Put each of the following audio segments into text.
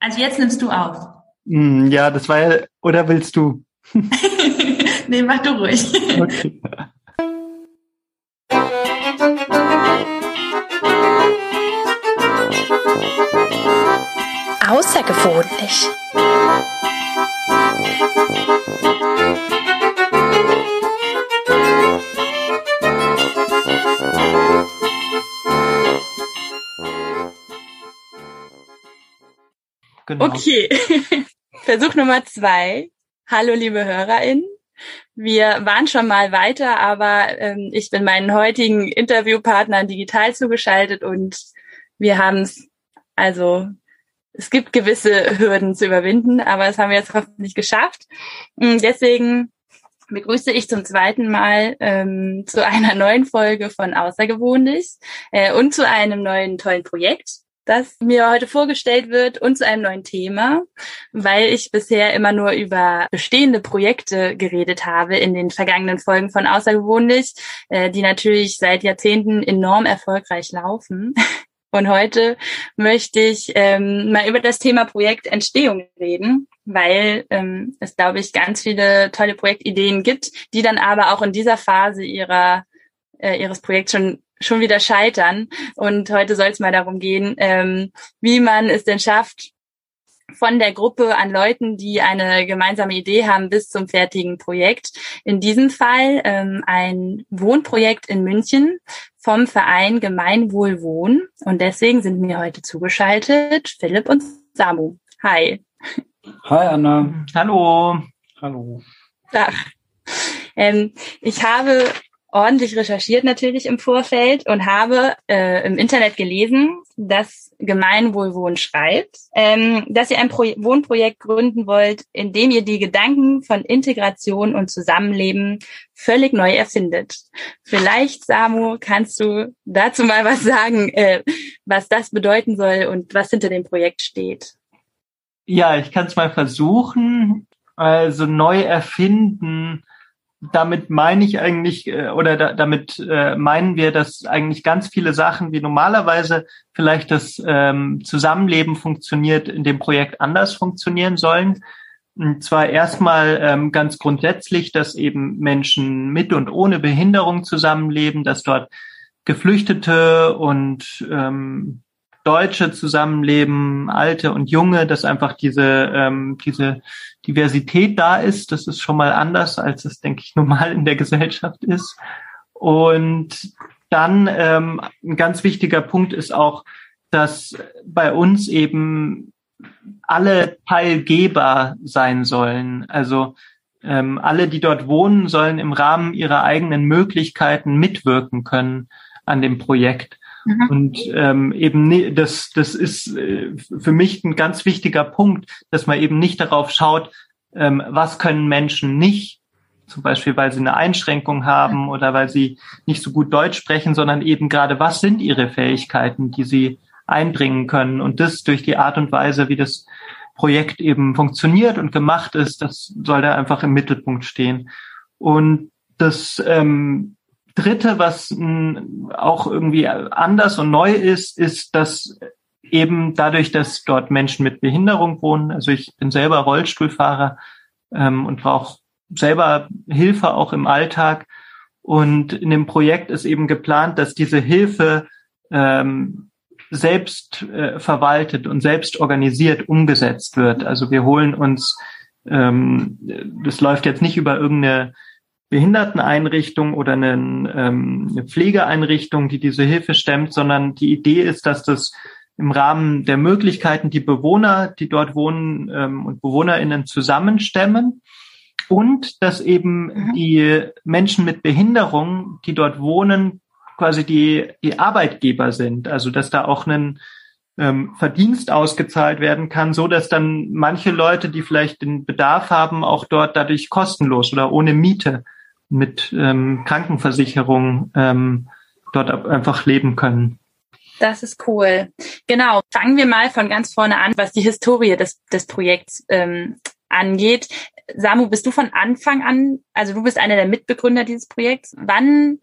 Also jetzt nimmst du auf. Hm, ja, das war ja, oder willst du? nee, mach du ruhig. Okay. Außergewöhnlich. Genau. Okay, Versuch Nummer zwei. Hallo, liebe HörerInnen. Wir waren schon mal weiter, aber ähm, ich bin meinen heutigen Interviewpartnern digital zugeschaltet und wir haben es, also es gibt gewisse Hürden zu überwinden, aber das haben wir jetzt hoffentlich geschafft. Und deswegen begrüße ich zum zweiten Mal ähm, zu einer neuen Folge von Außergewöhnlich äh, und zu einem neuen tollen Projekt das mir heute vorgestellt wird und zu einem neuen Thema, weil ich bisher immer nur über bestehende Projekte geredet habe in den vergangenen Folgen von Außergewöhnlich, äh, die natürlich seit Jahrzehnten enorm erfolgreich laufen. Und heute möchte ich ähm, mal über das Thema Projektentstehung reden, weil ähm, es, glaube ich, ganz viele tolle Projektideen gibt, die dann aber auch in dieser Phase ihrer äh, ihres Projekts schon schon wieder scheitern. Und heute soll es mal darum gehen, ähm, wie man es denn schafft, von der Gruppe an Leuten, die eine gemeinsame Idee haben, bis zum fertigen Projekt. In diesem Fall ähm, ein Wohnprojekt in München vom Verein Gemeinwohl Wohnen. Und deswegen sind mir heute zugeschaltet Philipp und Samu. Hi. Hi Anna. Hallo. Hallo. Ach. Ähm, ich habe ordentlich recherchiert natürlich im Vorfeld und habe äh, im Internet gelesen, dass Gemeinwohlwohn schreibt, ähm, dass ihr ein Pro Wohnprojekt gründen wollt, in dem ihr die Gedanken von Integration und Zusammenleben völlig neu erfindet. Vielleicht, Samu, kannst du dazu mal was sagen, äh, was das bedeuten soll und was hinter dem Projekt steht? Ja, ich kann es mal versuchen. Also neu erfinden damit meine ich eigentlich, äh, oder da, damit äh, meinen wir, dass eigentlich ganz viele Sachen, wie normalerweise vielleicht das ähm, Zusammenleben funktioniert, in dem Projekt anders funktionieren sollen. Und zwar erstmal ähm, ganz grundsätzlich, dass eben Menschen mit und ohne Behinderung zusammenleben, dass dort Geflüchtete und ähm, Deutsche zusammenleben, Alte und Junge, dass einfach diese, ähm, diese Diversität da ist. Das ist schon mal anders, als es, denke ich, normal in der Gesellschaft ist. Und dann ähm, ein ganz wichtiger Punkt ist auch, dass bei uns eben alle teilgeber sein sollen. Also ähm, alle, die dort wohnen, sollen im Rahmen ihrer eigenen Möglichkeiten mitwirken können an dem Projekt. Mhm. Und ähm, eben das, das ist äh, für mich ein ganz wichtiger Punkt, dass man eben nicht darauf schaut, ähm, was können Menschen nicht, zum Beispiel weil sie eine Einschränkung haben oder weil sie nicht so gut Deutsch sprechen, sondern eben gerade, was sind ihre Fähigkeiten, die sie einbringen können. Und das durch die Art und Weise, wie das Projekt eben funktioniert und gemacht ist, das soll da einfach im Mittelpunkt stehen. Und das ähm, Dritte, was mh, auch irgendwie anders und neu ist, ist, dass eben dadurch, dass dort Menschen mit Behinderung wohnen, also ich bin selber Rollstuhlfahrer ähm, und brauche selber Hilfe auch im Alltag. Und in dem Projekt ist eben geplant, dass diese Hilfe ähm, selbst äh, verwaltet und selbst organisiert umgesetzt wird. Also wir holen uns, ähm, das läuft jetzt nicht über irgendeine Behinderteneinrichtung oder eine, ähm, eine Pflegeeinrichtung, die diese Hilfe stemmt, sondern die Idee ist, dass das im Rahmen der Möglichkeiten die Bewohner, die dort wohnen ähm, und Bewohnerinnen zusammenstemmen und dass eben mhm. die Menschen mit Behinderung, die dort wohnen, quasi die, die Arbeitgeber sind. Also dass da auch ein ähm, Verdienst ausgezahlt werden kann, so dass dann manche Leute, die vielleicht den Bedarf haben, auch dort dadurch kostenlos oder ohne Miete mit ähm, Krankenversicherung ähm, dort einfach leben können. Das ist cool. Genau. Fangen wir mal von ganz vorne an, was die Historie des, des Projekts ähm, angeht. Samu, bist du von Anfang an, also du bist einer der Mitbegründer dieses Projekts. Wann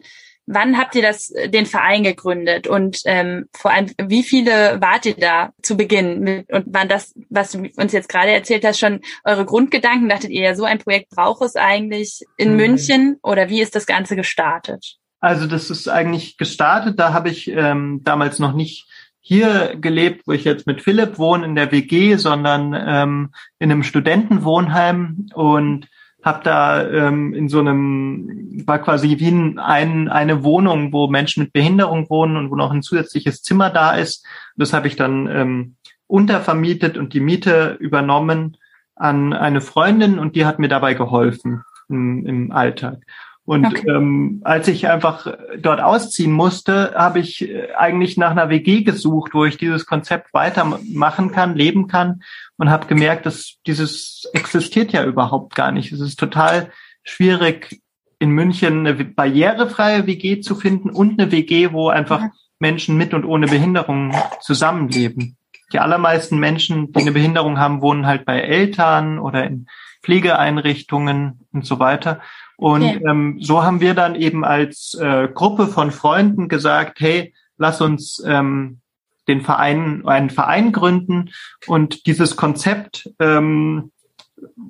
Wann habt ihr das, den Verein gegründet und ähm, vor allem, wie viele wart ihr da zu Beginn? Mit, und waren das, was du uns jetzt gerade erzählt hast, schon eure Grundgedanken? Dachtet ihr ja, so ein Projekt braucht es eigentlich in mhm. München oder wie ist das Ganze gestartet? Also das ist eigentlich gestartet, da habe ich ähm, damals noch nicht hier gelebt, wo ich jetzt mit Philipp wohne, in der WG, sondern ähm, in einem Studentenwohnheim und habe da ähm, in so einem, war quasi wie ein, eine Wohnung, wo Menschen mit Behinderung wohnen und wo noch ein zusätzliches Zimmer da ist. Das habe ich dann ähm, untervermietet und die Miete übernommen an eine Freundin und die hat mir dabei geholfen im, im Alltag. Und okay. ähm, als ich einfach dort ausziehen musste, habe ich äh, eigentlich nach einer WG gesucht, wo ich dieses Konzept weitermachen kann, leben kann und habe gemerkt, dass dieses existiert ja überhaupt gar nicht. Es ist total schwierig, in München eine barrierefreie WG zu finden und eine WG, wo einfach. Menschen mit und ohne Behinderung zusammenleben. Die allermeisten Menschen, die eine Behinderung haben, wohnen halt bei Eltern oder in Pflegeeinrichtungen und so weiter. Und okay. ähm, so haben wir dann eben als äh, Gruppe von Freunden gesagt, hey, lass uns ähm, den Verein, einen Verein gründen und dieses Konzept ähm,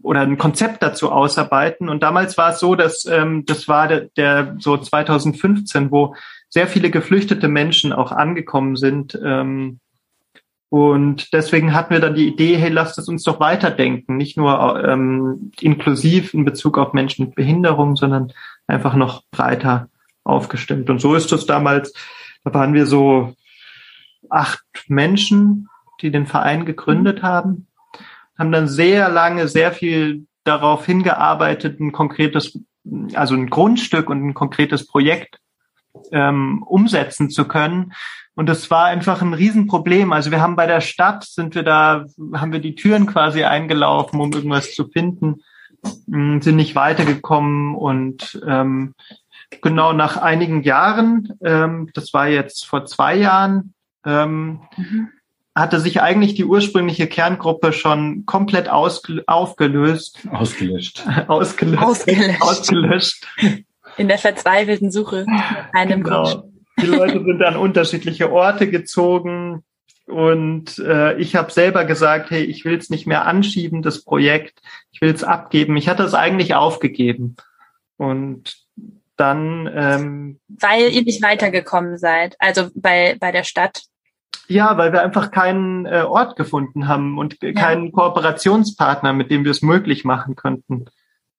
oder ein Konzept dazu ausarbeiten. Und damals war es so, dass ähm, das war der, der so 2015, wo sehr viele geflüchtete Menschen auch angekommen sind ähm, und deswegen hatten wir dann die Idee, hey, lasst es uns doch weiterdenken, nicht nur ähm, inklusiv in Bezug auf Menschen mit Behinderung, sondern einfach noch breiter aufgestimmt. Und so ist es damals, da waren wir so acht Menschen, die den Verein gegründet haben, haben dann sehr lange, sehr viel darauf hingearbeitet, ein konkretes, also ein Grundstück und ein konkretes Projekt ähm, umsetzen zu können. Und das war einfach ein Riesenproblem. Also wir haben bei der Stadt, sind wir da, haben wir die Türen quasi eingelaufen, um irgendwas zu finden, mm, sind nicht weitergekommen und ähm, genau nach einigen Jahren, ähm, das war jetzt vor zwei Jahren, ähm, mhm. hatte sich eigentlich die ursprüngliche Kerngruppe schon komplett aufgelöst. Ausgelöscht. ausgelöscht. Ausgelöscht. ausgelöscht. In der verzweifelten Suche nach einem genau. Die Leute sind an unterschiedliche Orte gezogen und äh, ich habe selber gesagt, hey, ich will es nicht mehr anschieben, das Projekt, ich will es abgeben. Ich hatte es eigentlich aufgegeben und dann ähm, weil ihr nicht weitergekommen seid, also bei bei der Stadt. Ja, weil wir einfach keinen äh, Ort gefunden haben und ja. keinen Kooperationspartner, mit dem wir es möglich machen könnten.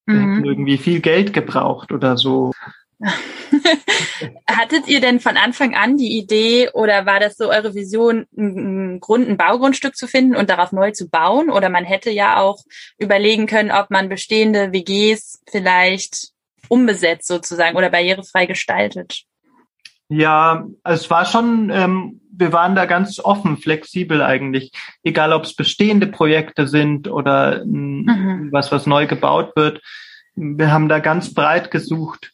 Wir mhm. hätten irgendwie viel Geld gebraucht oder so. Hattet ihr denn von Anfang an die Idee oder war das so eure Vision, ein, Grund, ein Baugrundstück zu finden und darauf neu zu bauen? Oder man hätte ja auch überlegen können, ob man bestehende WGs vielleicht umbesetzt sozusagen oder barrierefrei gestaltet. Ja, es war schon, ähm, wir waren da ganz offen, flexibel eigentlich. Egal, ob es bestehende Projekte sind oder mhm. was, was neu gebaut wird. Wir haben da ganz breit gesucht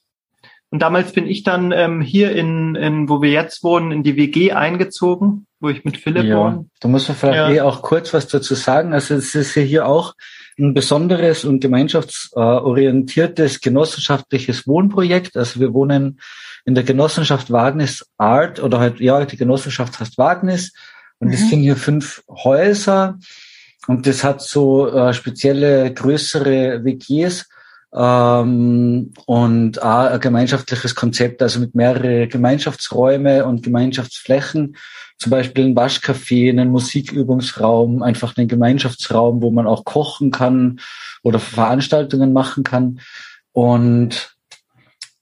und damals bin ich dann ähm, hier in, in, wo wir jetzt wohnen, in die WG eingezogen, wo ich mit Philipp ja, wohne. Da muss man vielleicht ja. eh auch kurz was dazu sagen. Also es ist ja hier auch ein besonderes und gemeinschaftsorientiertes genossenschaftliches Wohnprojekt. Also wir wohnen in der Genossenschaft Wagnis Art oder halt, ja, die Genossenschaft heißt Wagnis. Und mhm. es sind hier fünf Häuser und das hat so äh, spezielle größere WGs ähm, und auch ein gemeinschaftliches Konzept, also mit mehrere Gemeinschaftsräume und Gemeinschaftsflächen, zum Beispiel ein Waschcafé, einen Musikübungsraum, einfach einen Gemeinschaftsraum, wo man auch kochen kann oder Veranstaltungen machen kann. Und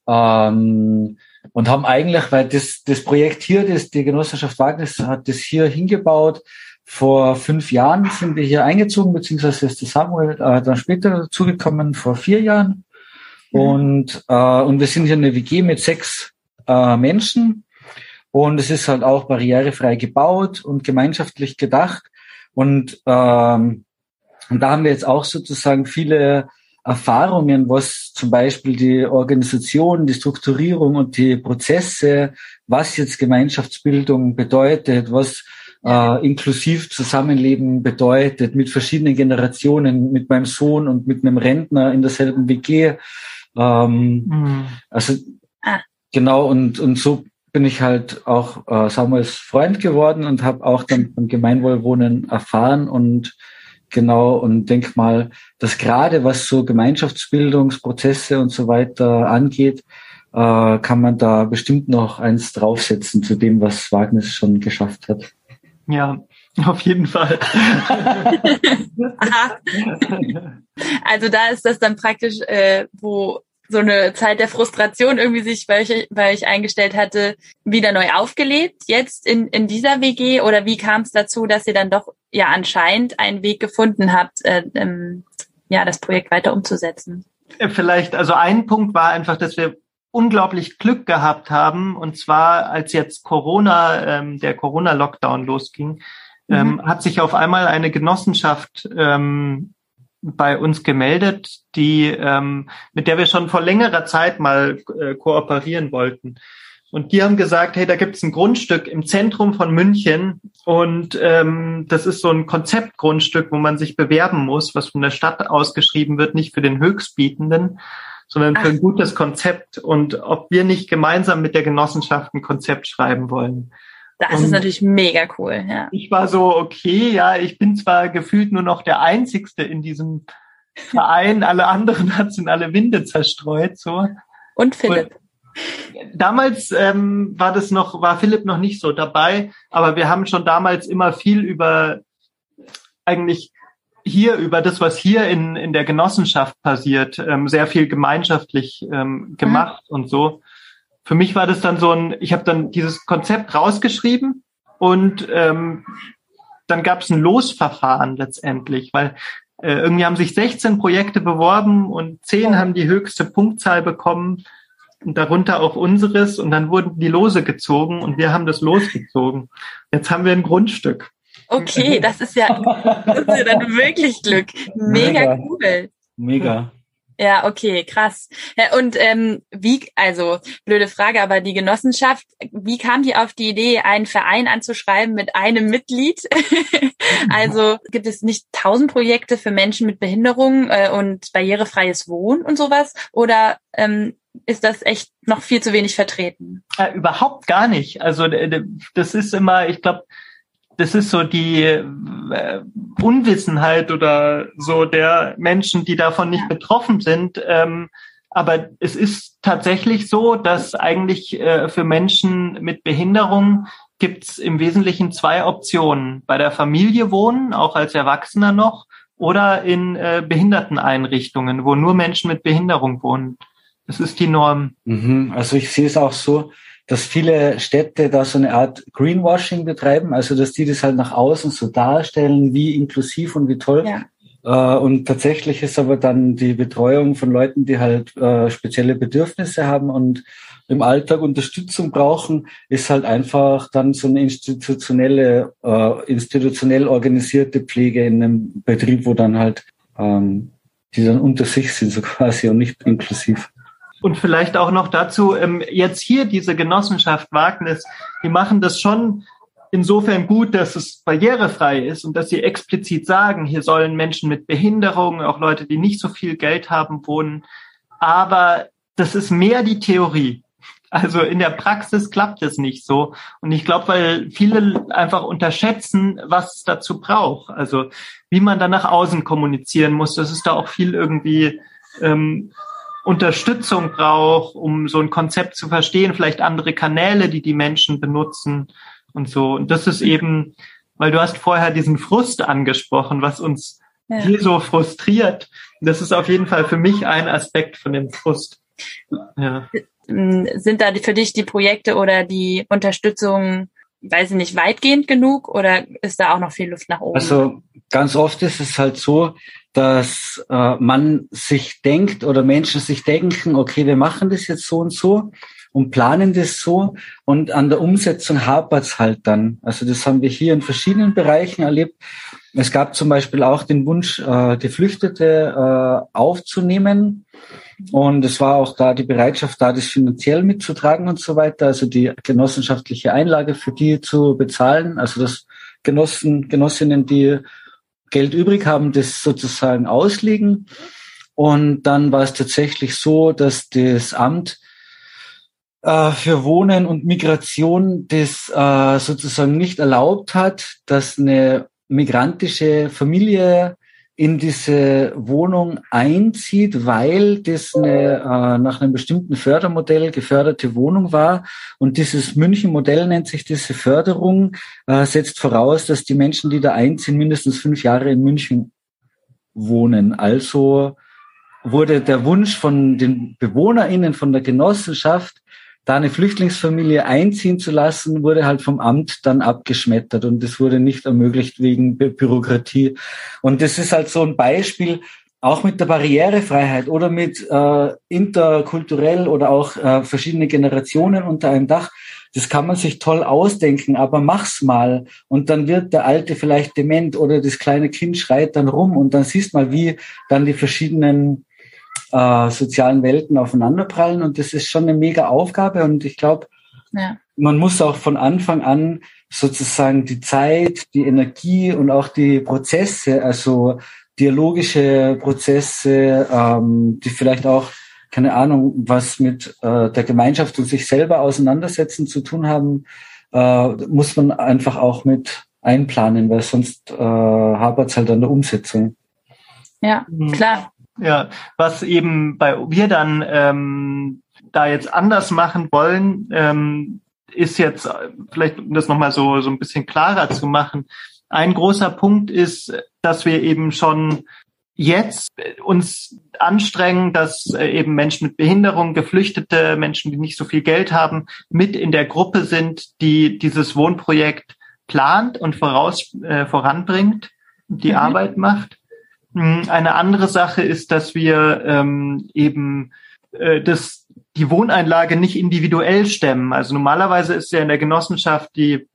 ähm, und haben eigentlich, weil das, das Projekt hier, das die Genossenschaft Wagnis hat das hier hingebaut, vor fünf Jahren sind wir hier eingezogen, beziehungsweise ist der Samuel äh, dann später dazugekommen, vor vier Jahren. Mhm. Und, äh, und wir sind hier eine WG mit sechs äh, Menschen. Und es ist halt auch barrierefrei gebaut und gemeinschaftlich gedacht. Und, ähm, und da haben wir jetzt auch sozusagen viele Erfahrungen, was zum Beispiel die Organisation, die Strukturierung und die Prozesse, was jetzt Gemeinschaftsbildung bedeutet, was äh, inklusiv Zusammenleben bedeutet, mit verschiedenen Generationen, mit meinem Sohn und mit einem Rentner in derselben WG. Ähm, mhm. Also ah, Genau, und, und so bin ich halt auch äh, Samuels Freund geworden und habe auch dann vom Gemeinwohlwohnen erfahren und genau und denk mal, dass gerade was so Gemeinschaftsbildungsprozesse und so weiter angeht, äh, kann man da bestimmt noch eins draufsetzen zu dem, was Wagner schon geschafft hat. Ja, auf jeden Fall. also da ist das dann praktisch, äh, wo so eine Zeit der Frustration irgendwie sich bei euch, bei euch eingestellt hatte, wieder neu aufgelebt, jetzt in, in dieser WG? Oder wie kam es dazu, dass ihr dann doch ja anscheinend einen Weg gefunden habt, äh, ähm, ja, das Projekt weiter umzusetzen? Vielleicht, also ein Punkt war einfach, dass wir unglaublich Glück gehabt haben. Und zwar, als jetzt Corona, ähm, der Corona-Lockdown losging, mhm. ähm, hat sich auf einmal eine Genossenschaft ähm, bei uns gemeldet, die ähm, mit der wir schon vor längerer Zeit mal äh, kooperieren wollten. Und die haben gesagt, hey, da gibt es ein Grundstück im Zentrum von München und ähm, das ist so ein Konzeptgrundstück, wo man sich bewerben muss, was von der Stadt ausgeschrieben wird, nicht für den Höchstbietenden, sondern für Ach. ein gutes Konzept und ob wir nicht gemeinsam mit der Genossenschaft ein Konzept schreiben wollen. Das und ist natürlich mega cool, ja. Ich war so, okay, ja, ich bin zwar gefühlt nur noch der Einzigste in diesem Verein, alle anderen hat in alle Winde zerstreut, so. Und Philipp. Und damals ähm, war das noch, war Philipp noch nicht so dabei, aber wir haben schon damals immer viel über eigentlich hier über das, was hier in, in der Genossenschaft passiert, ähm, sehr viel gemeinschaftlich ähm, gemacht mhm. und so für mich war das dann so ein, ich habe dann dieses Konzept rausgeschrieben und ähm, dann gab es ein Losverfahren letztendlich, weil äh, irgendwie haben sich 16 Projekte beworben und 10 haben die höchste Punktzahl bekommen und darunter auch unseres und dann wurden die Lose gezogen und wir haben das losgezogen. Jetzt haben wir ein Grundstück. Okay, das ist ja, das ist ja dann wirklich Glück. Mega, Mega. cool. Mega. Ja, okay, krass. Und ähm, wie, also blöde Frage, aber die Genossenschaft, wie kam die auf die Idee, einen Verein anzuschreiben mit einem Mitglied? also gibt es nicht tausend Projekte für Menschen mit Behinderung äh, und barrierefreies Wohnen und sowas? Oder ähm, ist das echt noch viel zu wenig vertreten? Ja, überhaupt gar nicht. Also das ist immer, ich glaube, das ist so die äh, Unwissenheit oder so der Menschen, die davon nicht betroffen sind. Ähm, aber es ist tatsächlich so, dass eigentlich äh, für Menschen mit Behinderung gibt es im Wesentlichen zwei Optionen. Bei der Familie wohnen, auch als Erwachsener noch, oder in äh, Behinderteneinrichtungen, wo nur Menschen mit Behinderung wohnen. Das ist die Norm. Mhm. Also ich sehe es auch so, dass viele Städte da so eine Art Greenwashing betreiben, also dass die das halt nach außen so darstellen, wie inklusiv und wie toll. Ja. Äh, und tatsächlich ist aber dann die Betreuung von Leuten, die halt äh, spezielle Bedürfnisse haben und im Alltag Unterstützung brauchen, ist halt einfach dann so eine institutionelle, äh, institutionell organisierte Pflege in einem Betrieb, wo dann halt ähm, die dann unter sich sind, so quasi und nicht inklusiv. Und vielleicht auch noch dazu, ähm, jetzt hier diese Genossenschaft Wagnis, die machen das schon insofern gut, dass es barrierefrei ist und dass sie explizit sagen, hier sollen Menschen mit Behinderung, auch Leute, die nicht so viel Geld haben, wohnen. Aber das ist mehr die Theorie. Also in der Praxis klappt es nicht so. Und ich glaube, weil viele einfach unterschätzen, was es dazu braucht. Also wie man da nach außen kommunizieren muss, das ist da auch viel irgendwie ähm, Unterstützung braucht, um so ein Konzept zu verstehen, vielleicht andere Kanäle, die die Menschen benutzen und so. Und das ist eben, weil du hast vorher diesen Frust angesprochen, was uns ja. hier so frustriert. Das ist auf jeden Fall für mich ein Aspekt von dem Frust. Ja. Sind da für dich die Projekte oder die Unterstützung, weiß ich nicht, weitgehend genug oder ist da auch noch viel Luft nach oben? Also ganz oft ist es halt so, dass äh, man sich denkt oder Menschen sich denken, okay, wir machen das jetzt so und so und planen das so und an der Umsetzung hapert's halt dann. Also das haben wir hier in verschiedenen Bereichen erlebt. Es gab zum Beispiel auch den Wunsch, äh, Geflüchtete äh, aufzunehmen. Und es war auch da die Bereitschaft da, das finanziell mitzutragen und so weiter, also die genossenschaftliche Einlage für die zu bezahlen, also das Genossen, Genossinnen, die Geld übrig haben, das sozusagen auslegen. Und dann war es tatsächlich so, dass das Amt äh, für Wohnen und Migration das äh, sozusagen nicht erlaubt hat, dass eine migrantische Familie in diese Wohnung einzieht, weil das eine, äh, nach einem bestimmten Fördermodell geförderte Wohnung war. Und dieses München-Modell nennt sich diese Förderung, äh, setzt voraus, dass die Menschen, die da einziehen, mindestens fünf Jahre in München wohnen. Also wurde der Wunsch von den BewohnerInnen, von der Genossenschaft da eine Flüchtlingsfamilie einziehen zu lassen, wurde halt vom Amt dann abgeschmettert und das wurde nicht ermöglicht wegen Bü Bürokratie. Und das ist halt so ein Beispiel, auch mit der Barrierefreiheit oder mit äh, interkulturell oder auch äh, verschiedene Generationen unter einem Dach. Das kann man sich toll ausdenken, aber mach's mal. Und dann wird der Alte vielleicht dement oder das kleine Kind schreit dann rum und dann siehst mal, wie dann die verschiedenen äh, sozialen Welten aufeinanderprallen. Und das ist schon eine mega Aufgabe. Und ich glaube, ja. man muss auch von Anfang an sozusagen die Zeit, die Energie und auch die Prozesse, also dialogische Prozesse, ähm, die vielleicht auch keine Ahnung, was mit äh, der Gemeinschaft und sich selber auseinandersetzen zu tun haben, äh, muss man einfach auch mit einplanen, weil sonst äh, hapert es halt an der Umsetzung. Ja, mhm. klar. Ja, was eben bei wir dann ähm, da jetzt anders machen wollen, ähm, ist jetzt vielleicht, um das nochmal so, so ein bisschen klarer zu machen. Ein großer Punkt ist, dass wir eben schon jetzt uns anstrengen, dass äh, eben Menschen mit Behinderung, Geflüchtete, Menschen, die nicht so viel Geld haben, mit in der Gruppe sind, die dieses Wohnprojekt plant und voraus, äh, voranbringt, die mhm. Arbeit macht. Hm, eine andere Sache ist, dass wir ähm, eben äh, das, die Wohneinlage nicht individuell stemmen. Also normalerweise ist ja in der Genossenschaft die,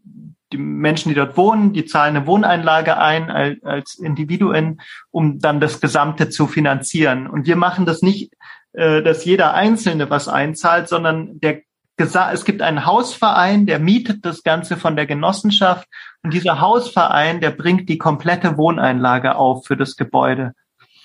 die Menschen, die dort wohnen, die zahlen eine Wohneinlage ein als, als Individuen, um dann das Gesamte zu finanzieren. Und wir machen das nicht, äh, dass jeder Einzelne was einzahlt, sondern der es gibt einen Hausverein, der mietet das Ganze von der Genossenschaft und dieser Hausverein, der bringt die komplette Wohneinlage auf für das Gebäude.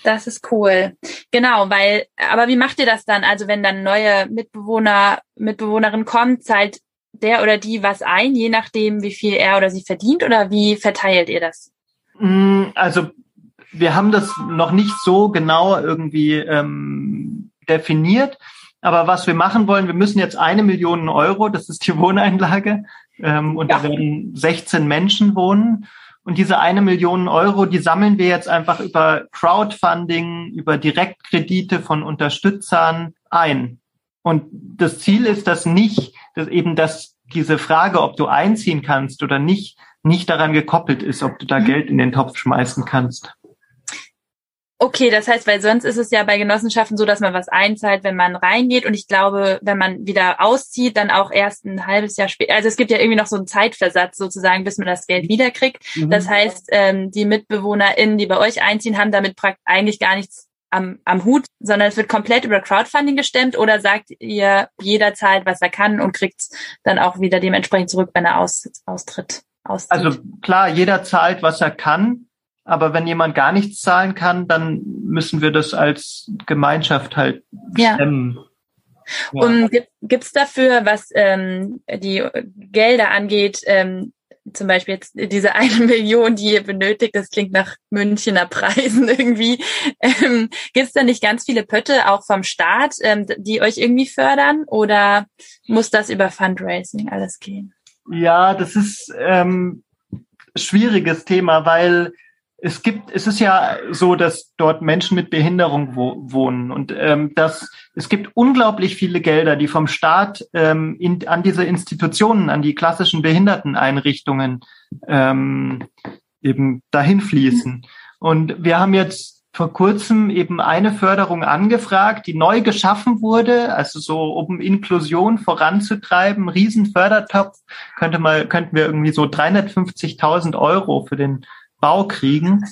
Das ist cool. Genau, weil, aber wie macht ihr das dann? Also wenn dann neue Mitbewohner, Mitbewohnerin kommt, zahlt der oder die was ein, je nachdem, wie viel er oder sie verdient oder wie verteilt ihr das? Mm, also wir haben das noch nicht so genau irgendwie ähm, definiert. Aber was wir machen wollen, wir müssen jetzt eine Million Euro, das ist die Wohneinlage, ähm, und ja. da werden 16 Menschen wohnen. Und diese eine Million Euro, die sammeln wir jetzt einfach über Crowdfunding, über Direktkredite von Unterstützern ein. Und das Ziel ist, dass nicht, dass eben, dass diese Frage, ob du einziehen kannst oder nicht, nicht daran gekoppelt ist, ob du da mhm. Geld in den Topf schmeißen kannst. Okay, das heißt, weil sonst ist es ja bei Genossenschaften so, dass man was einzahlt, wenn man reingeht. Und ich glaube, wenn man wieder auszieht, dann auch erst ein halbes Jahr später. Also es gibt ja irgendwie noch so einen Zeitversatz sozusagen, bis man das Geld wiederkriegt. Mhm. Das heißt, ähm, die MitbewohnerInnen, die bei euch einziehen, haben damit eigentlich gar nichts am, am Hut, sondern es wird komplett über Crowdfunding gestemmt oder sagt ihr, jeder zahlt, was er kann und kriegt dann auch wieder dementsprechend zurück, wenn er aus, austritt. Auszieht. Also klar, jeder zahlt, was er kann. Aber wenn jemand gar nichts zahlen kann, dann müssen wir das als Gemeinschaft halt stemmen. Ja. Und gibt es dafür, was ähm, die Gelder angeht, ähm, zum Beispiel jetzt diese eine Million, die ihr benötigt, das klingt nach Münchener Preisen irgendwie. Ähm, Gibt es da nicht ganz viele Pötte auch vom Staat, ähm, die euch irgendwie fördern oder muss das über Fundraising alles gehen? Ja, das ist ähm, schwieriges Thema, weil es gibt, es ist ja so, dass dort Menschen mit Behinderung wo, wohnen und ähm, dass es gibt unglaublich viele Gelder, die vom Staat ähm, in, an diese Institutionen, an die klassischen Behinderteneinrichtungen ähm, eben dahin fließen. Und wir haben jetzt vor kurzem eben eine Förderung angefragt, die neu geschaffen wurde, also so um Inklusion voranzutreiben, Riesenfördertopf, könnte mal könnten wir irgendwie so 350.000 Euro für den Bau kriegen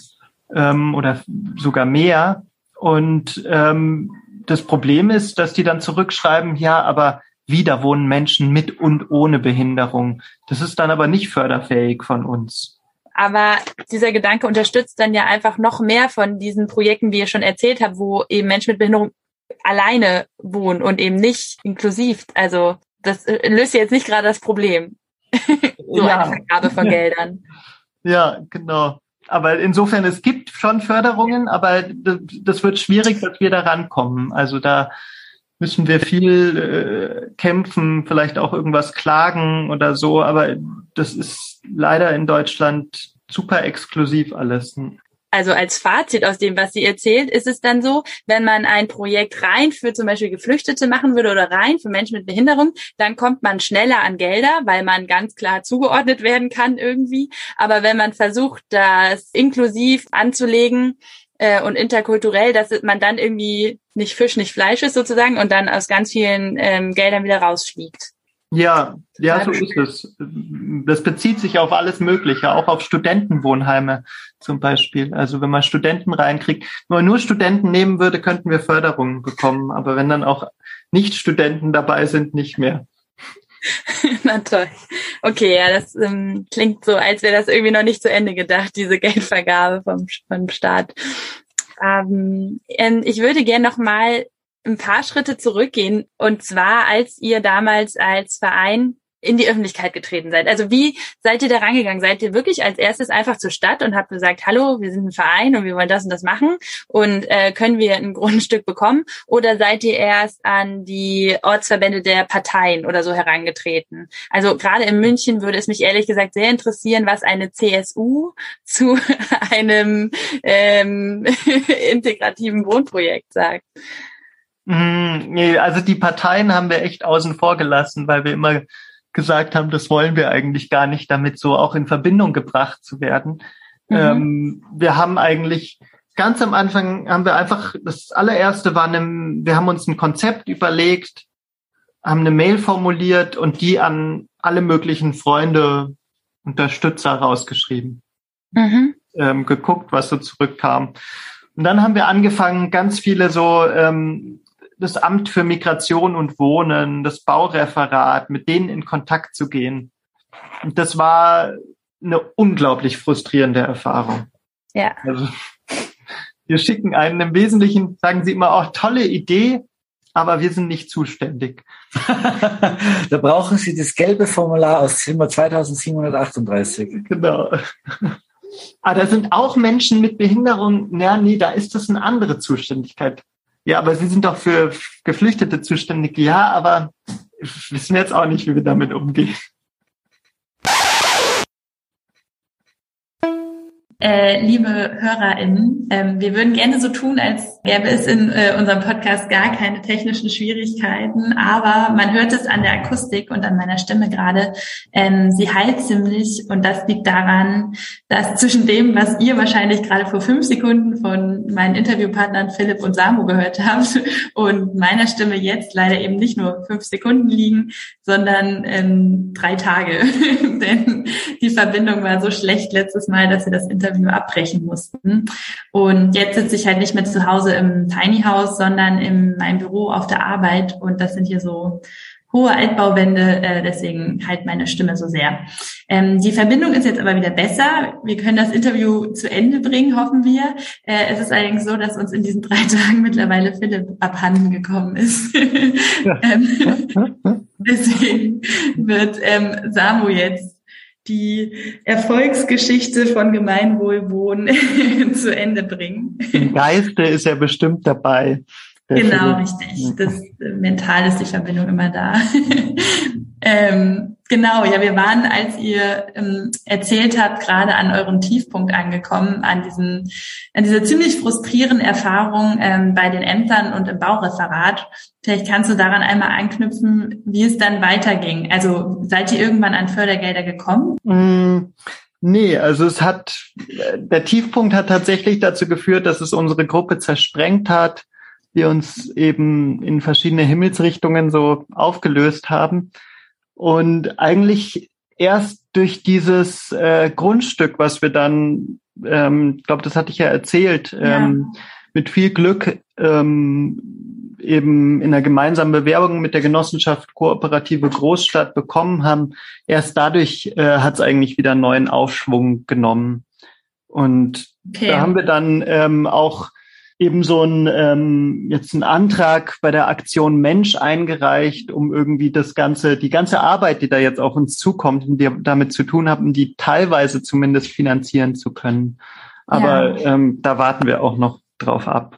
ähm, oder sogar mehr. Und ähm, das Problem ist, dass die dann zurückschreiben, ja, aber wieder wohnen Menschen mit und ohne Behinderung. Das ist dann aber nicht förderfähig von uns. Aber dieser Gedanke unterstützt dann ja einfach noch mehr von diesen Projekten, wie ihr schon erzählt habt, wo eben Menschen mit Behinderung alleine wohnen und eben nicht inklusiv. Also das äh, löst jetzt nicht gerade das Problem. so ja. eine Vergabe von Geldern. Ja, genau. Aber insofern, es gibt schon Förderungen, aber das wird schwierig, dass wir da rankommen. Also da müssen wir viel äh, kämpfen, vielleicht auch irgendwas klagen oder so. Aber das ist leider in Deutschland super exklusiv alles also als Fazit aus dem, was sie erzählt, ist es dann so, wenn man ein Projekt rein für zum Beispiel Geflüchtete machen würde oder rein für Menschen mit Behinderung, dann kommt man schneller an Gelder, weil man ganz klar zugeordnet werden kann irgendwie. Aber wenn man versucht, das inklusiv anzulegen, äh, und interkulturell, dass man dann irgendwie nicht Fisch, nicht Fleisch ist sozusagen und dann aus ganz vielen ähm, Geldern wieder rausfliegt. Ja, ja, so ist es. Das bezieht sich auf alles Mögliche, auch auf Studentenwohnheime zum Beispiel. Also wenn man Studenten reinkriegt, wenn man nur Studenten nehmen würde, könnten wir Förderungen bekommen. Aber wenn dann auch Nicht-Studenten dabei sind, nicht mehr. Na toll. Okay, ja, das ähm, klingt so, als wäre das irgendwie noch nicht zu Ende gedacht, diese Geldvergabe vom, vom Staat. Ähm, ähm ich würde gerne noch mal ein paar Schritte zurückgehen. Und zwar, als ihr damals als Verein in die Öffentlichkeit getreten seid. Also wie seid ihr da rangegangen? Seid ihr wirklich als erstes einfach zur Stadt und habt gesagt, hallo, wir sind ein Verein und wir wollen das und das machen und äh, können wir ein Grundstück bekommen? Oder seid ihr erst an die Ortsverbände der Parteien oder so herangetreten? Also gerade in München würde es mich ehrlich gesagt sehr interessieren, was eine CSU zu einem ähm, integrativen Wohnprojekt sagt. Mm, nee, also die Parteien haben wir echt außen vor gelassen, weil wir immer gesagt haben, das wollen wir eigentlich gar nicht, damit so auch in Verbindung gebracht zu werden. Mhm. Ähm, wir haben eigentlich ganz am Anfang haben wir einfach das allererste war eine, wir haben uns ein Konzept überlegt, haben eine Mail formuliert und die an alle möglichen Freunde, Unterstützer rausgeschrieben, mhm. ähm, geguckt, was so zurückkam. Und dann haben wir angefangen, ganz viele so ähm, das Amt für Migration und Wohnen, das Baureferat, mit denen in Kontakt zu gehen. Und das war eine unglaublich frustrierende Erfahrung. Ja. Also, wir schicken einen im Wesentlichen, sagen sie immer auch, oh, tolle Idee, aber wir sind nicht zuständig. da brauchen Sie das gelbe Formular aus Zimmer 2738. Genau. Aber da sind auch Menschen mit Behinderung, ja, nee, da ist das eine andere Zuständigkeit. Ja, aber Sie sind doch für Geflüchtete zuständig. Ja, aber wissen jetzt auch nicht, wie wir damit umgehen. Äh, liebe HörerInnen, ähm, wir würden gerne so tun, als gäbe es in äh, unserem Podcast gar keine technischen Schwierigkeiten, aber man hört es an der Akustik und an meiner Stimme gerade. Ähm, sie heilt ziemlich und das liegt daran, dass zwischen dem, was ihr wahrscheinlich gerade vor fünf Sekunden von meinen Interviewpartnern Philipp und Samu gehört habt und meiner Stimme jetzt leider eben nicht nur fünf Sekunden liegen, sondern ähm, drei Tage. Denn die Verbindung war so schlecht letztes Mal, dass wir das Interview Interview abbrechen mussten. Und jetzt sitze ich halt nicht mehr zu Hause im Tiny House, sondern in meinem Büro auf der Arbeit. Und das sind hier so hohe Altbauwände, äh, deswegen halt meine Stimme so sehr. Ähm, die Verbindung ist jetzt aber wieder besser. Wir können das Interview zu Ende bringen, hoffen wir. Äh, es ist allerdings so, dass uns in diesen drei Tagen mittlerweile Philipp abhanden gekommen ist. ähm, deswegen wird ähm, Samu jetzt die Erfolgsgeschichte von Gemeinwohlwohnen zu Ende bringen. Im Geiste ist er bestimmt dabei. Genau, richtig. Das mental ist die Verbindung immer da. ähm, genau, ja, wir waren, als ihr ähm, erzählt habt, gerade an eurem Tiefpunkt angekommen, an diesem, an dieser ziemlich frustrierenden Erfahrung ähm, bei den Ämtern und im Baureferat. Vielleicht kannst du daran einmal anknüpfen, wie es dann weiterging. Also seid ihr irgendwann an Fördergelder gekommen? Mm. Nee, also es hat, der Tiefpunkt hat tatsächlich dazu geführt, dass es unsere Gruppe zersprengt hat wir uns eben in verschiedene Himmelsrichtungen so aufgelöst haben. Und eigentlich erst durch dieses äh, Grundstück, was wir dann, ähm, glaube, das hatte ich ja erzählt, ja. Ähm, mit viel Glück ähm, eben in einer gemeinsamen Bewerbung mit der Genossenschaft Kooperative Großstadt bekommen haben. Erst dadurch äh, hat es eigentlich wieder einen neuen Aufschwung genommen. Und okay. da haben wir dann ähm, auch eben so ein ähm, jetzt ein Antrag bei der Aktion Mensch eingereicht, um irgendwie das ganze, die ganze Arbeit, die da jetzt auf uns zukommt und die damit zu tun haben, die teilweise zumindest finanzieren zu können. Aber ja. ähm, da warten wir auch noch drauf ab.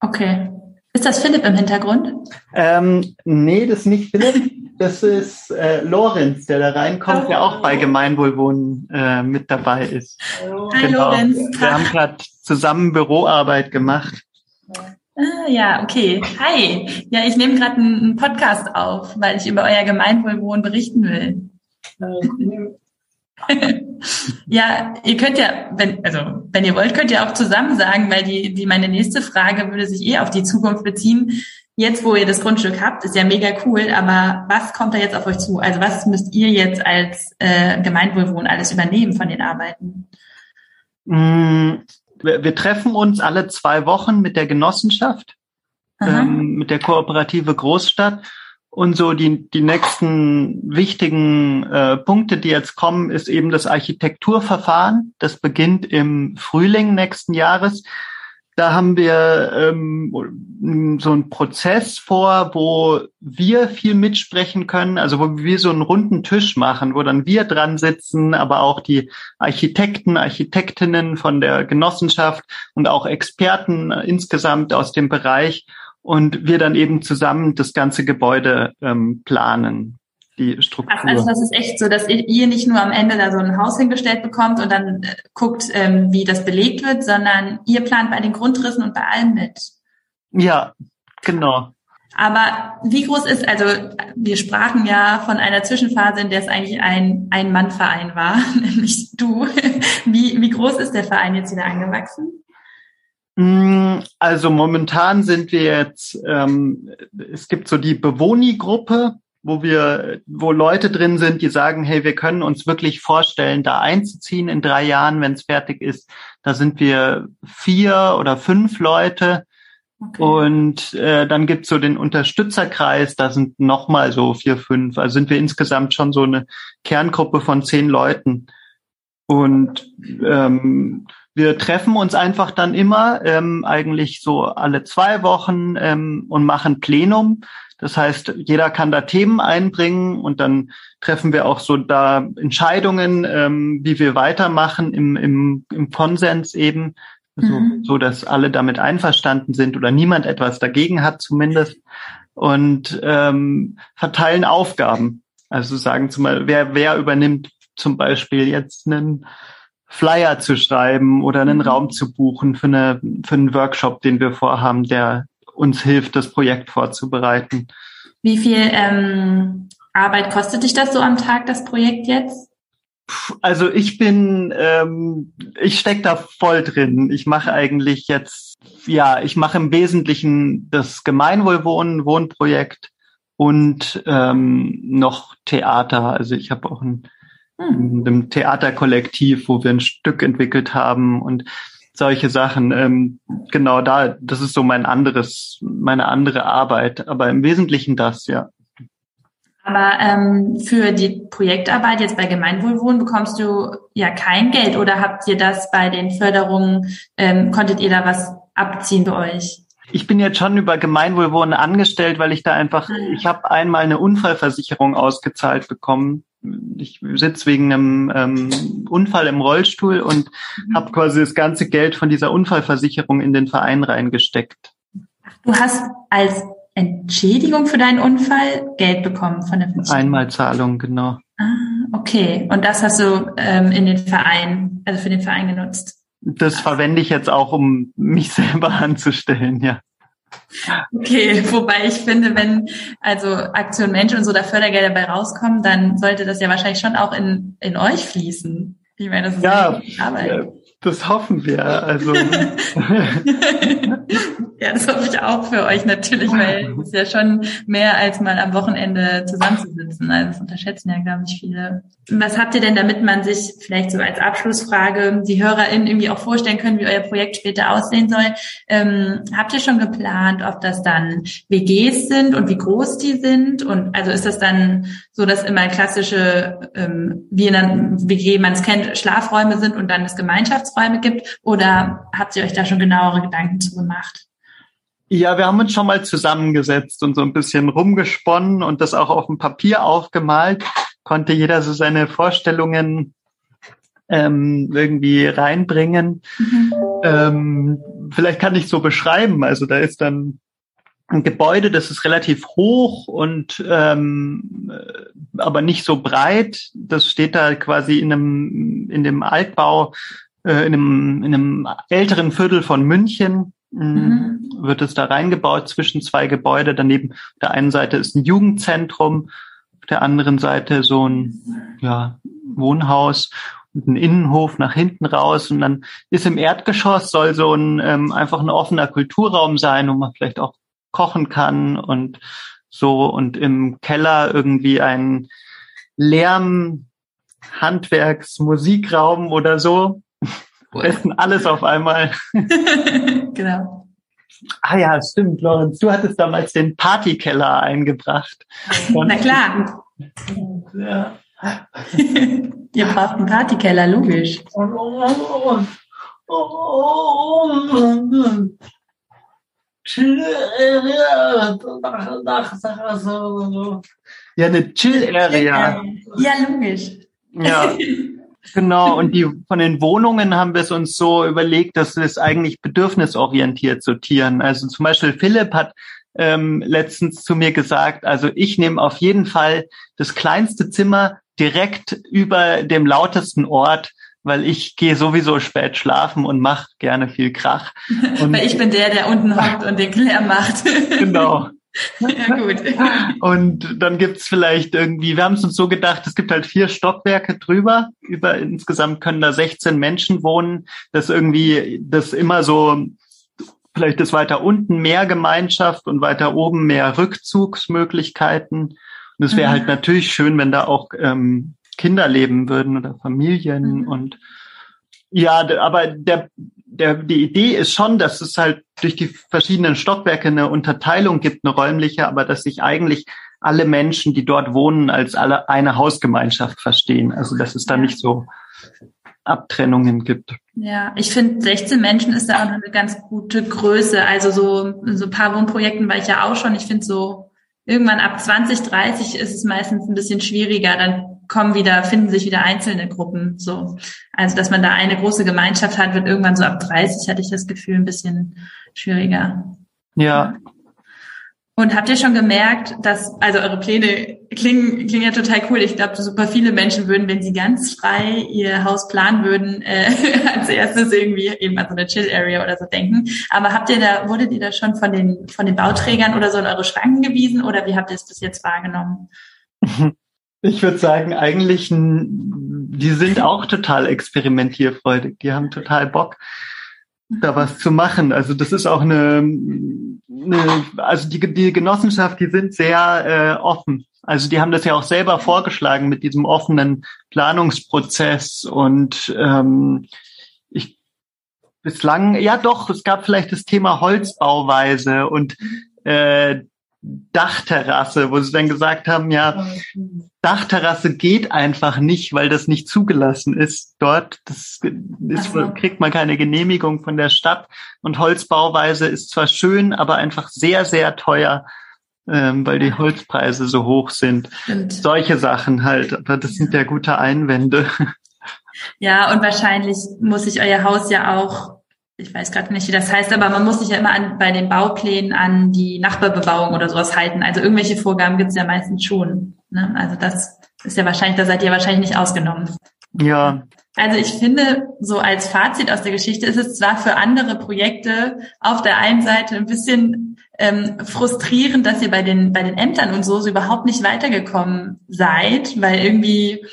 Okay. Ist das Philipp im Hintergrund? Ähm, nee, das ist nicht Philipp. Das ist äh, Lorenz, der da reinkommt, oh. der auch bei Gemeinwohlwohnen äh, mit dabei ist. Hallo. Hi genau. Lorenz. Wir haben gerade zusammen Büroarbeit gemacht. Ah, ja, okay. Hi. Ja, ich nehme gerade einen Podcast auf, weil ich über euer Gemeinwohlwohnen berichten will. ja, ihr könnt ja, wenn, also wenn ihr wollt, könnt ihr auch zusammen sagen, weil die, die meine nächste Frage würde sich eh auf die Zukunft beziehen. Jetzt, wo ihr das Grundstück habt, ist ja mega cool, aber was kommt da jetzt auf euch zu? Also was müsst ihr jetzt als äh, Gemeinwohlwohn alles übernehmen von den Arbeiten? Mm, wir, wir treffen uns alle zwei Wochen mit der Genossenschaft, ähm, mit der Kooperative Großstadt und so die, die nächsten wichtigen äh, Punkte, die jetzt kommen, ist eben das Architekturverfahren. Das beginnt im Frühling nächsten Jahres. Da haben wir ähm, so einen Prozess vor, wo wir viel mitsprechen können, also wo wir so einen runden Tisch machen, wo dann wir dran sitzen, aber auch die Architekten, Architektinnen von der Genossenschaft und auch Experten insgesamt aus dem Bereich. Und wir dann eben zusammen das ganze Gebäude ähm, planen, die Struktur. Also das ist echt so, dass ihr nicht nur am Ende da so ein Haus hingestellt bekommt und dann äh, guckt, ähm, wie das belegt wird, sondern ihr plant bei den Grundrissen und bei allem mit. Ja, genau. Aber wie groß ist, also wir sprachen ja von einer Zwischenphase, in der es eigentlich ein Ein-Mann-Verein war, nämlich du. Wie, wie groß ist der Verein jetzt wieder angewachsen? Mm, also momentan sind wir jetzt, ähm, es gibt so die Bewohni-Gruppe, wo wir, wo Leute drin sind, die sagen, hey, wir können uns wirklich vorstellen, da einzuziehen in drei Jahren, wenn es fertig ist. Da sind wir vier oder fünf Leute. Okay. Und äh, dann gibt's so den Unterstützerkreis, da sind nochmal so vier, fünf. Also sind wir insgesamt schon so eine Kerngruppe von zehn Leuten. Und ähm, wir treffen uns einfach dann immer, ähm, eigentlich so alle zwei Wochen ähm, und machen Plenum. Das heißt, jeder kann da Themen einbringen und dann treffen wir auch so da Entscheidungen, ähm, wie wir weitermachen im, im, im Konsens eben, also, mhm. so dass alle damit einverstanden sind oder niemand etwas dagegen hat zumindest und ähm, verteilen Aufgaben. Also sagen zum Beispiel, wer, wer übernimmt zum Beispiel jetzt einen Flyer zu schreiben oder einen mhm. Raum zu buchen für, eine, für einen Workshop, den wir vorhaben, der uns hilft, das Projekt vorzubereiten. Wie viel ähm, Arbeit kostet dich das so am Tag, das Projekt jetzt? Also ich bin, ähm, ich steck da voll drin. Ich mache eigentlich jetzt, ja, ich mache im Wesentlichen das Gemeinwohlwohnen, Wohnprojekt und ähm, noch Theater. Also ich habe auch ein hm. einem Theaterkollektiv, wo wir ein Stück entwickelt haben und solche Sachen. Ähm, genau da, das ist so mein anderes, meine andere Arbeit, aber im Wesentlichen das, ja. Aber ähm, für die Projektarbeit jetzt bei Gemeinwohlwohnen bekommst du ja kein Geld oder habt ihr das bei den Förderungen, ähm, konntet ihr da was abziehen bei euch? Ich bin jetzt schon über Gemeinwohlwohnen angestellt, weil ich da einfach, ah, ich habe einmal eine Unfallversicherung ausgezahlt bekommen ich sitze wegen einem ähm, Unfall im Rollstuhl und mhm. habe quasi das ganze Geld von dieser Unfallversicherung in den Verein reingesteckt. Du hast als Entschädigung für deinen Unfall Geld bekommen von der Versicherung? Einmalzahlung, genau. Ah, okay. Und das hast du ähm, in den Verein, also für den Verein genutzt? Das verwende ich jetzt auch, um mich selber anzustellen, ja. Okay, wobei ich finde, wenn also Aktion Mensch und so da Fördergelder bei rauskommen, dann sollte das ja wahrscheinlich schon auch in, in euch fließen. Ich meine, das ist ja, Arbeit. Das hoffen wir. Also ja, das hoffe ich auch für euch natürlich, weil es ist ja schon mehr als mal am Wochenende zusammenzusitzen. Also das unterschätzen ja, glaube ich, viele. Was habt ihr denn, damit man sich vielleicht so als Abschlussfrage die HörerInnen irgendwie auch vorstellen können, wie euer Projekt später aussehen soll? Ähm, habt ihr schon geplant, ob das dann WGs sind und wie groß die sind? Und also ist das dann so, dass immer klassische, ähm, wie in einer WG man es kennt, Schlafräume sind und dann das Gemeinschafts Gemeinschaftsräume gibt? Oder habt ihr euch da schon genauere Gedanken zu gemacht? Ja, wir haben uns schon mal zusammengesetzt und so ein bisschen rumgesponnen und das auch auf dem Papier aufgemalt. Konnte jeder so seine Vorstellungen ähm, irgendwie reinbringen. Mhm. Ähm, vielleicht kann ich so beschreiben. Also da ist dann ein Gebäude, das ist relativ hoch und ähm, aber nicht so breit. Das steht da quasi in einem in dem Altbau äh, in einem in einem älteren Viertel von München. Mhm. Wird es da reingebaut zwischen zwei Gebäude. Daneben auf der einen Seite ist ein Jugendzentrum, auf der anderen Seite so ein ja, Wohnhaus und ein Innenhof nach hinten raus. Und dann ist im Erdgeschoss soll so ein ähm, einfach ein offener Kulturraum sein, wo man vielleicht auch kochen kann und so und im Keller irgendwie ein Lärm, Handwerks, Musikraum oder so. Am besten alles auf einmal. genau. Ah ja, stimmt, Lorenz. Du hattest damals den Partykeller eingebracht. Na klar. Ja. Ihr braucht einen Partykeller, logisch. Ja, eine Chill-Area. Ja, logisch. Ja. Genau, und die von den Wohnungen haben wir es uns so überlegt, dass wir es eigentlich bedürfnisorientiert sortieren. Also zum Beispiel Philipp hat ähm, letztens zu mir gesagt, also ich nehme auf jeden Fall das kleinste Zimmer direkt über dem lautesten Ort, weil ich gehe sowieso spät schlafen und mache gerne viel Krach. Und weil ich bin der, der unten hockt und den Klär macht. genau. Ja, gut. Und dann gibt's vielleicht irgendwie, wir haben es uns so gedacht, es gibt halt vier Stockwerke drüber. Über insgesamt können da 16 Menschen wohnen. Das irgendwie, das immer so, vielleicht ist weiter unten mehr Gemeinschaft und weiter oben mehr Rückzugsmöglichkeiten. Und es wäre halt mhm. halt natürlich schön, wenn da auch ähm, Kinder leben würden oder Familien mhm. und ja, aber der, der, die Idee ist schon, dass es halt durch die verschiedenen Stockwerke eine Unterteilung gibt, eine räumliche, aber dass sich eigentlich alle Menschen, die dort wohnen, als alle eine Hausgemeinschaft verstehen. Also dass es da nicht so Abtrennungen gibt. Ja, ich finde 16 Menschen ist da auch eine ganz gute Größe. Also so so ein paar Wohnprojekten war ich ja auch schon. Ich finde so irgendwann ab 20, 30 ist es meistens ein bisschen schwieriger. Dann kommen wieder, finden sich wieder einzelne Gruppen. So, also dass man da eine große Gemeinschaft hat, wird irgendwann so ab 30 hatte ich das Gefühl ein bisschen schwieriger. Ja. Und habt ihr schon gemerkt, dass also eure Pläne klingen, klingen ja total cool. Ich glaube, super viele Menschen würden, wenn sie ganz frei ihr Haus planen würden, äh, als erstes irgendwie eben an so eine Chill Area oder so denken. Aber habt ihr da, wurdet ihr da schon von den von den Bauträgern oder so in eure Schranken gewiesen oder wie habt ihr es bis jetzt wahrgenommen? Ich würde sagen, eigentlich, die sind auch total experimentierfreudig. Die haben total Bock, da was zu machen. Also das ist auch eine, eine also die, die Genossenschaft, die sind sehr äh, offen. Also die haben das ja auch selber vorgeschlagen mit diesem offenen Planungsprozess und ähm, ich bislang, ja doch, es gab vielleicht das Thema Holzbauweise und äh, Dachterrasse, wo sie dann gesagt haben, ja, Dachterrasse geht einfach nicht, weil das nicht zugelassen ist dort. Das ist, so. kriegt man keine Genehmigung von der Stadt. Und Holzbauweise ist zwar schön, aber einfach sehr, sehr teuer, ähm, weil die Holzpreise so hoch sind. Stimmt. Solche Sachen halt. Aber das sind ja gute Einwände. Ja, und wahrscheinlich muss sich euer Haus ja auch ich weiß gerade nicht, wie das heißt, aber man muss sich ja immer an, bei den Bauplänen an die Nachbarbebauung oder sowas halten. Also irgendwelche Vorgaben gibt es ja meistens schon. Ne? Also das ist ja wahrscheinlich, da seid ihr wahrscheinlich nicht ausgenommen. Ja. Also ich finde, so als Fazit aus der Geschichte ist es zwar für andere Projekte auf der einen Seite ein bisschen ähm, frustrierend, dass ihr bei den, bei den Ämtern und so, so überhaupt nicht weitergekommen seid, weil irgendwie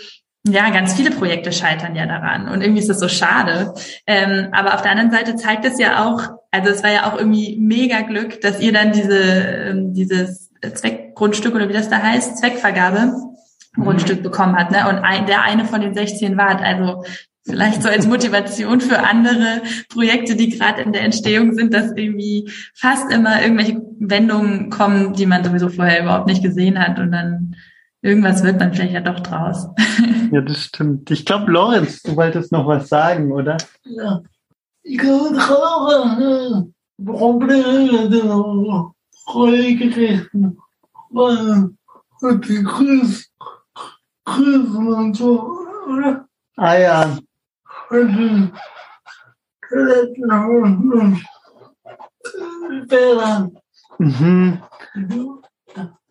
ja, ganz viele Projekte scheitern ja daran und irgendwie ist das so schade. Ähm, aber auf der anderen Seite zeigt es ja auch, also es war ja auch irgendwie mega Glück, dass ihr dann diese ähm, dieses Zweckgrundstück oder wie das da heißt, Zweckvergabe Grundstück mhm. bekommen hat, ne? Und ein, der eine von den 16 wart. Also vielleicht so als Motivation für andere Projekte, die gerade in der Entstehung sind, dass irgendwie fast immer irgendwelche Wendungen kommen, die man sowieso vorher überhaupt nicht gesehen hat und dann irgendwas wird dann vielleicht ja doch draus. ja, das stimmt. Ich glaube, Lorenz, du wolltest noch was sagen, oder? Ja. Ich glaube, Probleme Heugerichten, weil die Grüß, Grüßen und so, oder? Ah ja. Und die und. Mhm.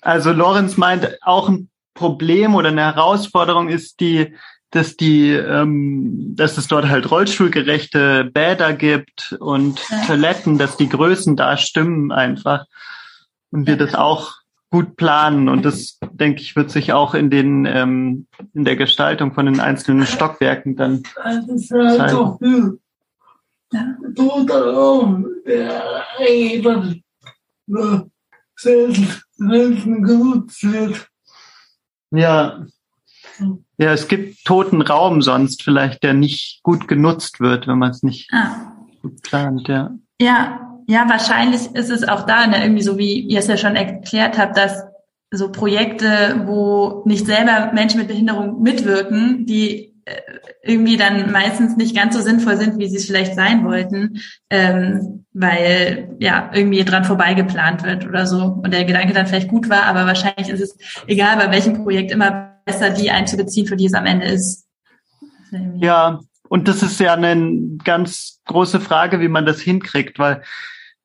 Also Lorenz meint, auch ein Problem oder eine Herausforderung ist die, dass die, ähm, dass es dort halt rollstuhlgerechte Bäder gibt und ja. Toiletten, dass die Größen da stimmen einfach und wir das auch gut planen und das denke ich wird sich auch in den ähm, in der Gestaltung von den einzelnen Stockwerken dann das ist halt doch viel. Ja. Total der eigentlich selten, selten genutzt wird. Ja. Ja, es gibt toten Raum sonst vielleicht, der nicht gut genutzt wird, wenn man es nicht ah. gut plant, ja. Ja, ja, wahrscheinlich ist es auch da, ne, irgendwie so wie ihr es ja schon erklärt habt, dass so Projekte, wo nicht selber Menschen mit Behinderung mitwirken, die äh, irgendwie dann meistens nicht ganz so sinnvoll sind, wie sie es vielleicht sein wollten, ähm, weil ja irgendwie dran vorbei geplant wird oder so und der Gedanke dann vielleicht gut war, aber wahrscheinlich ist es egal bei welchem Projekt immer besser, die einzubeziehen, für die es am Ende ist. Ja, und das ist ja eine ganz große Frage, wie man das hinkriegt, weil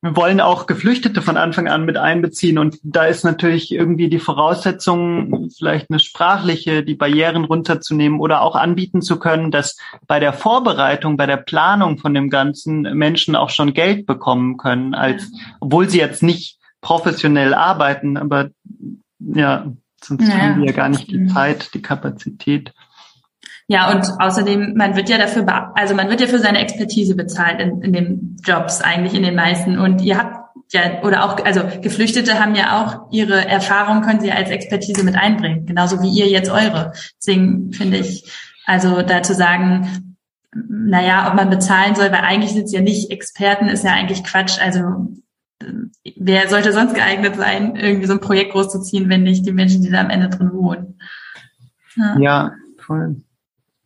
wir wollen auch Geflüchtete von Anfang an mit einbeziehen. Und da ist natürlich irgendwie die Voraussetzung, vielleicht eine sprachliche, die Barrieren runterzunehmen oder auch anbieten zu können, dass bei der Vorbereitung, bei der Planung von dem Ganzen Menschen auch schon Geld bekommen können, als, obwohl sie jetzt nicht professionell arbeiten, aber ja, sonst naja. haben wir ja gar nicht die Zeit, die Kapazität. Ja, und außerdem, man wird ja dafür, also man wird ja für seine Expertise bezahlt in, in den Jobs, eigentlich in den meisten. Und ihr habt ja, oder auch, also Geflüchtete haben ja auch ihre Erfahrung, können sie als Expertise mit einbringen, genauso wie ihr jetzt eure. Deswegen finde ich, also dazu sagen, naja, ob man bezahlen soll, weil eigentlich sind es ja nicht Experten, ist ja eigentlich Quatsch. Also wer sollte sonst geeignet sein, irgendwie so ein Projekt großzuziehen, wenn nicht die Menschen, die da am Ende drin wohnen? Ja, ja voll.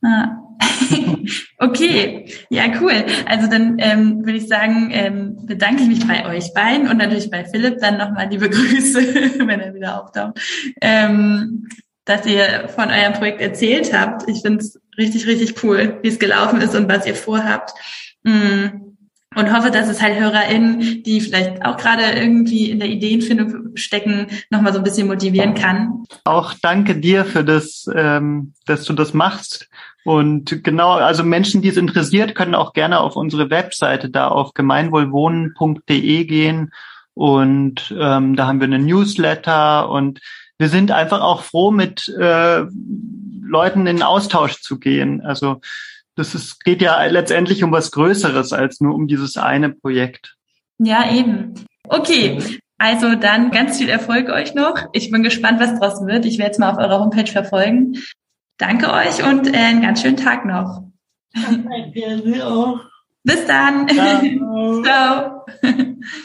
Ah. okay, ja, cool. Also dann ähm, würde ich sagen, ähm, bedanke ich mich bei euch beiden und natürlich bei Philipp dann nochmal liebe Grüße, wenn er wieder auftaucht, ähm, dass ihr von eurem Projekt erzählt habt. Ich finde es richtig, richtig cool, wie es gelaufen ist und was ihr vorhabt. Mm und hoffe, dass es halt HörerInnen, die vielleicht auch gerade irgendwie in der Ideenfindung stecken, nochmal so ein bisschen motivieren kann. Auch danke dir für das, ähm, dass du das machst. Und genau, also Menschen, die es interessiert, können auch gerne auf unsere Webseite da auf gemeinwohlwohnen.de gehen. Und ähm, da haben wir eine Newsletter und wir sind einfach auch froh, mit äh, Leuten in Austausch zu gehen. Also das ist, geht ja letztendlich um was Größeres als nur um dieses eine Projekt. Ja, eben. Okay. Also dann ganz viel Erfolg euch noch. Ich bin gespannt, was draus wird. Ich werde es mal auf eurer Homepage verfolgen. Danke euch und äh, einen ganz schönen Tag noch. Danke dir auch. Bis dann. Ciao. Ciao.